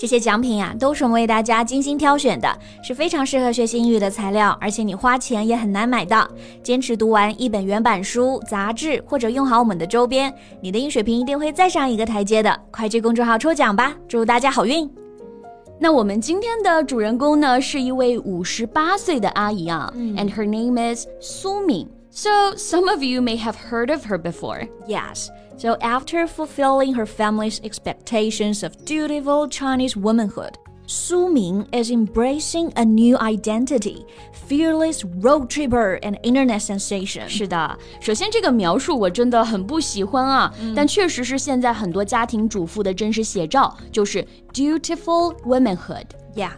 这些奖品呀，都是我们为大家精心挑选的，是非常适合学习英语的材料，而且你花钱也很难买到。坚持读完一本原版书、杂志，或者用好我们的周边，你的英语水平一定会再上一个台阶的。快去公众号抽奖吧，祝大家好运！那我们今天的主人公呢，是一位五十八岁的阿姨啊、嗯、，and her name is 苏敏。So some of you may have heard of her before. Yes. So, after fulfilling her family's expectations of dutiful Chinese womanhood, Su Min is embracing a new identity, fearless road tripper and internet sensation. sensation。是的，首先这个描述我真的很不喜欢啊，嗯、但确实是现在很多家庭主妇的真实写照，就是 dutiful womanhood。Yeah,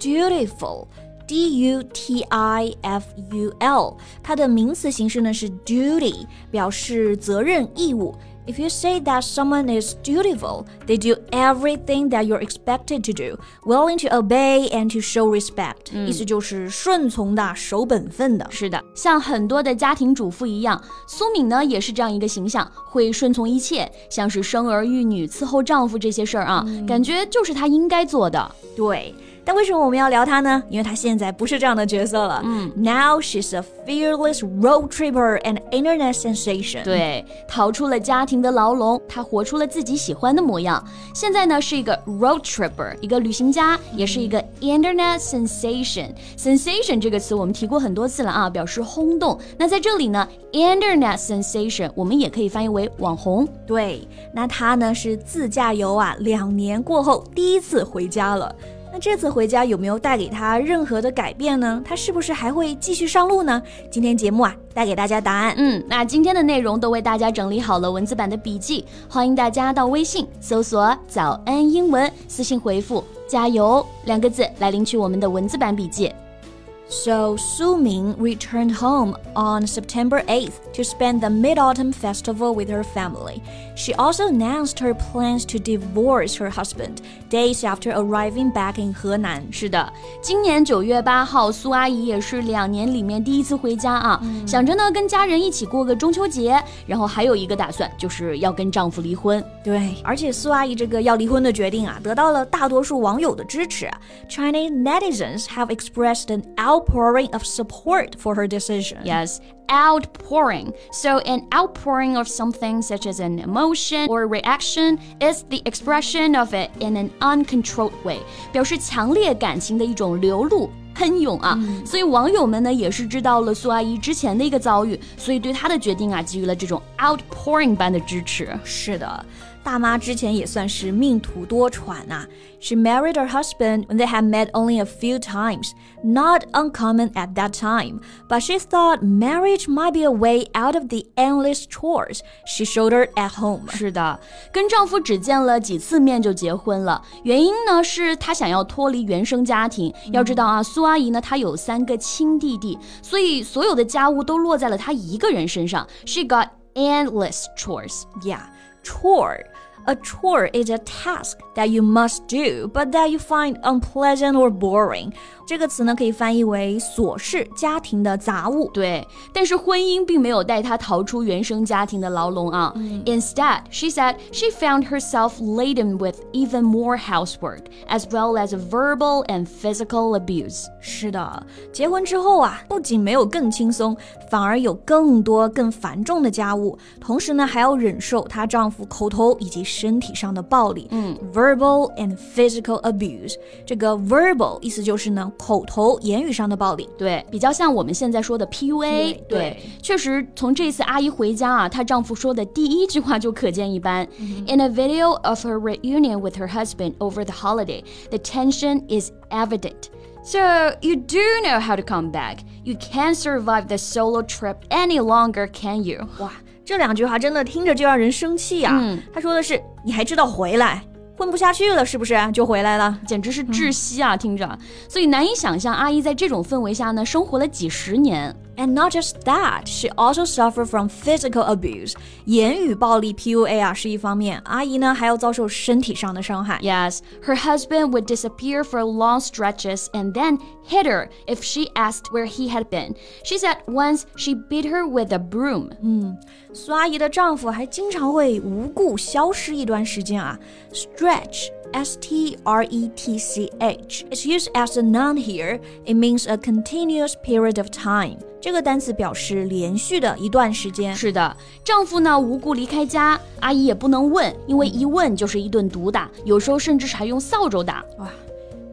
dutiful. D U T I F U L，它的名词形式呢是 duty，表示责任、义务。If you say that someone is dutiful, they do everything that you're expected to do, willing to obey and to show respect、嗯。意思就是顺从的、守本分的。是的，像很多的家庭主妇一样，苏敏呢也是这样一个形象，会顺从一切，像是生儿育女、伺候丈夫这些事儿啊，嗯、感觉就是她应该做的。对。 但为什么我们要聊她呢？因为她现在不是这样的角色了。嗯，Now she's a fearless road tripper and internet sensation。对，逃出了家庭的牢笼，她活出了自己喜欢的模样。现在呢，是一个 road tripper，一个旅行家，也是一个 internet sensation。sensation 这个词我们提过很多次了啊，表示轰动。那在这里呢，internet sensation 我们也可以翻译为网红。对，那她呢是自驾游啊，两年过后第一次回家了。那这次回家有没有带给他任何的改变呢？他是不是还会继续上路呢？今天节目啊，带给大家答案。嗯，那今天的内容都为大家整理好了文字版的笔记，欢迎大家到微信搜索“早安英文”，私信回复“加油”两个字来领取我们的文字版笔记。So Su Min returned home on September 8th to spend the Mid Autumn Festival with her family. She also announced her plans to divorce her husband days after arriving back in Henan. 是的，今年九月八号，苏阿姨也是两年里面第一次回家啊，嗯、想着呢跟家人一起过个中秋节，然后还有一个打算就是要跟丈夫离婚。对，而且苏阿姨这个要离婚的决定啊，得到了大多数网友的支持。Chinese netizens have expressed an out outpouring of support for her decision. Yes, outpouring. So, an outpouring of something such as an emotion or reaction is the expression of it in an uncontrolled way. 表示强烈感情的一种流露。喷涌啊，嗯、所以网友们呢也是知道了苏阿姨之前的一个遭遇，所以对她的决定啊给予了这种 outpouring 般的支持。是的。 大妈之前也算是命途多舛啊。She married her husband when they had met only a few times, not uncommon at that time. But she thought marriage might be a way out of the endless chores she shouldered at home. 是的，跟丈夫只见了几次面就结婚了，原因呢是她想要脱离原生家庭。要知道啊，苏阿姨呢她有三个亲弟弟，所以所有的家务都落在了她一个人身上。She got endless chores. Yeah, chore. A chore is a task that you must do, but that you find unpleasant or boring. 这个词呢，可以翻译为琐事、家庭的杂物。对，但是婚姻并没有带她逃出原生家庭的牢笼啊。嗯、Instead, she said she found herself laden with even more housework, as well as verbal and physical abuse. 是的，结婚之后啊，不仅没有更轻松，反而有更多更繁重的家务，同时呢，还要忍受她丈夫口头以及 身体上的暴力。嗯，verbal and physical abuse。这个 verbal 意思就是呢。口头言语上的暴力，对，比较像我们现在说的 PUA。对，确实从这次阿姨回家啊，她丈夫说的第一句话就可见一斑。In a video of her reunion with her husband over the holiday, the tension is evident. So you do know how to come back. You can't survive the solo trip any longer, can you? 哇， 这两句话真的听着就让人生气啊！嗯，他说的是你还知道回来。混不下去了，是不是就回来了？简直是窒息啊！听着，所以难以想象阿姨在这种氛围下呢，生活了几十年。And not just that, she also suffered from physical abuse. 言语暴力 PUA 啊是一方面，阿姨呢还要遭受身体上的伤害。Yes, her husband would disappear for long stretches and then hit her if she asked where he had been. She said once she beat her with a broom. 嗯，苏阿姨的丈夫还经常会无故消失一段时间啊。Stretch S T R E T C H. It's used as a noun here. It means a continuous period of time. 这个单词表示连续的一段时间。是的，丈夫呢无故离开家，阿姨也不能问，因为一问就是一顿毒打，有时候甚至是还用扫帚打。哇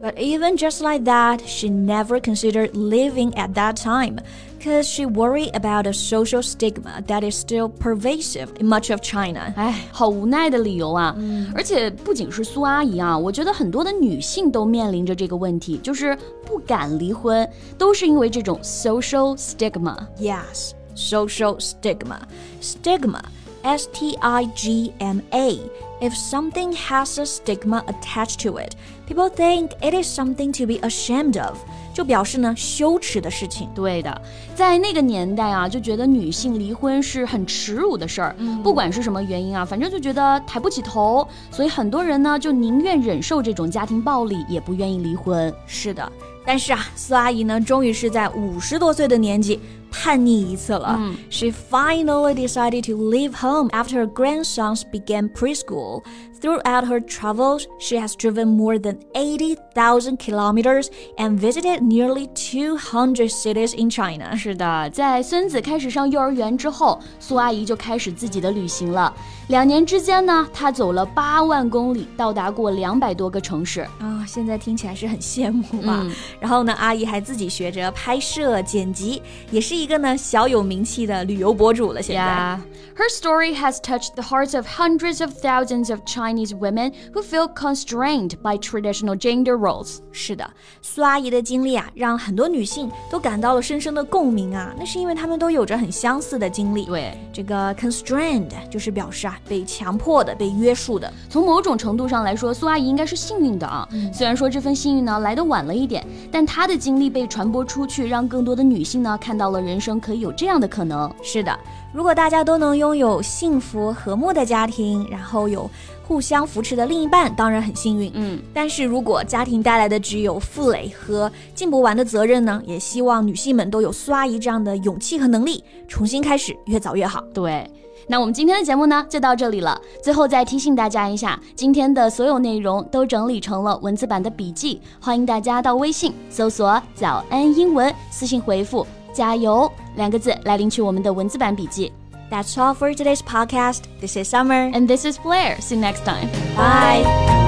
！But even just like that, she never considered leaving at that time because she worried about a social stigma that is still pervasive in much of China. 哎，好无奈的理由啊！嗯、而且不仅是苏阿姨啊，我觉得很多的女性都面临着这个问题，就是不敢离婚，都是因为这种 social stigma. Yes, social stigma. Stigma. S T I G M A. If something has a stigma attached to it, people think it is something to be ashamed of. 就表示呢羞耻的事情。对的，在那个年代啊，就觉得女性离婚是很耻辱的事儿，嗯、不管是什么原因啊，反正就觉得抬不起头，所以很多人呢就宁愿忍受这种家庭暴力，也不愿意离婚。是的，但是啊，苏阿姨呢，终于是在五十多岁的年纪。叛逆一次了。嗯、she finally decided to leave home after her grandsons began preschool. Throughout her travels, she has driven more than 80,000 kilometers and visited nearly 200 cities in China. 是的，在孙子开始上幼儿园之后，苏阿姨就开始自己的旅行了。两年之间呢，她走了八万公里，到达过两百多个城市啊。现在听起来是很羡慕吧？嗯、然后呢，阿姨还自己学着拍摄、剪辑，也是一 个呢小有名气的旅游博主了。现在。Yeah. Her story has touched the hearts of hundreds of thousands of Chinese women who feel constrained by traditional gender roles. 是的，苏阿姨的经历啊，让很多女性都感到了深深的共鸣啊。那是因为她们都有着很相似的经历。对，这个 constrained 就是表示啊被强迫的、被约束的。从某种程度上来说，苏阿姨应该是幸运的啊。嗯、虽然说这份幸运呢来的晚了一点，但她的经历被传播出去，让更多的女性呢看到了人生可以有这样的可能。是的。如果大家都能拥有幸福和睦的家庭，然后有互相扶持的另一半，当然很幸运。嗯，但是如果家庭带来的只有负累和尽不完的责任呢？也希望女性们都有苏阿姨这样的勇气和能力，重新开始，越早越好。对，那我们今天的节目呢，就到这里了。最后再提醒大家一下，今天的所有内容都整理成了文字版的笔记，欢迎大家到微信搜索“早安英文”，私信回复。加油两个字来领取我们的文字版笔记。That's all for today's podcast. This is Summer. And this is Blair. See you next time. Bye.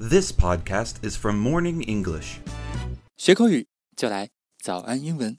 This podcast is from Morning English. 学口语就来早安英文。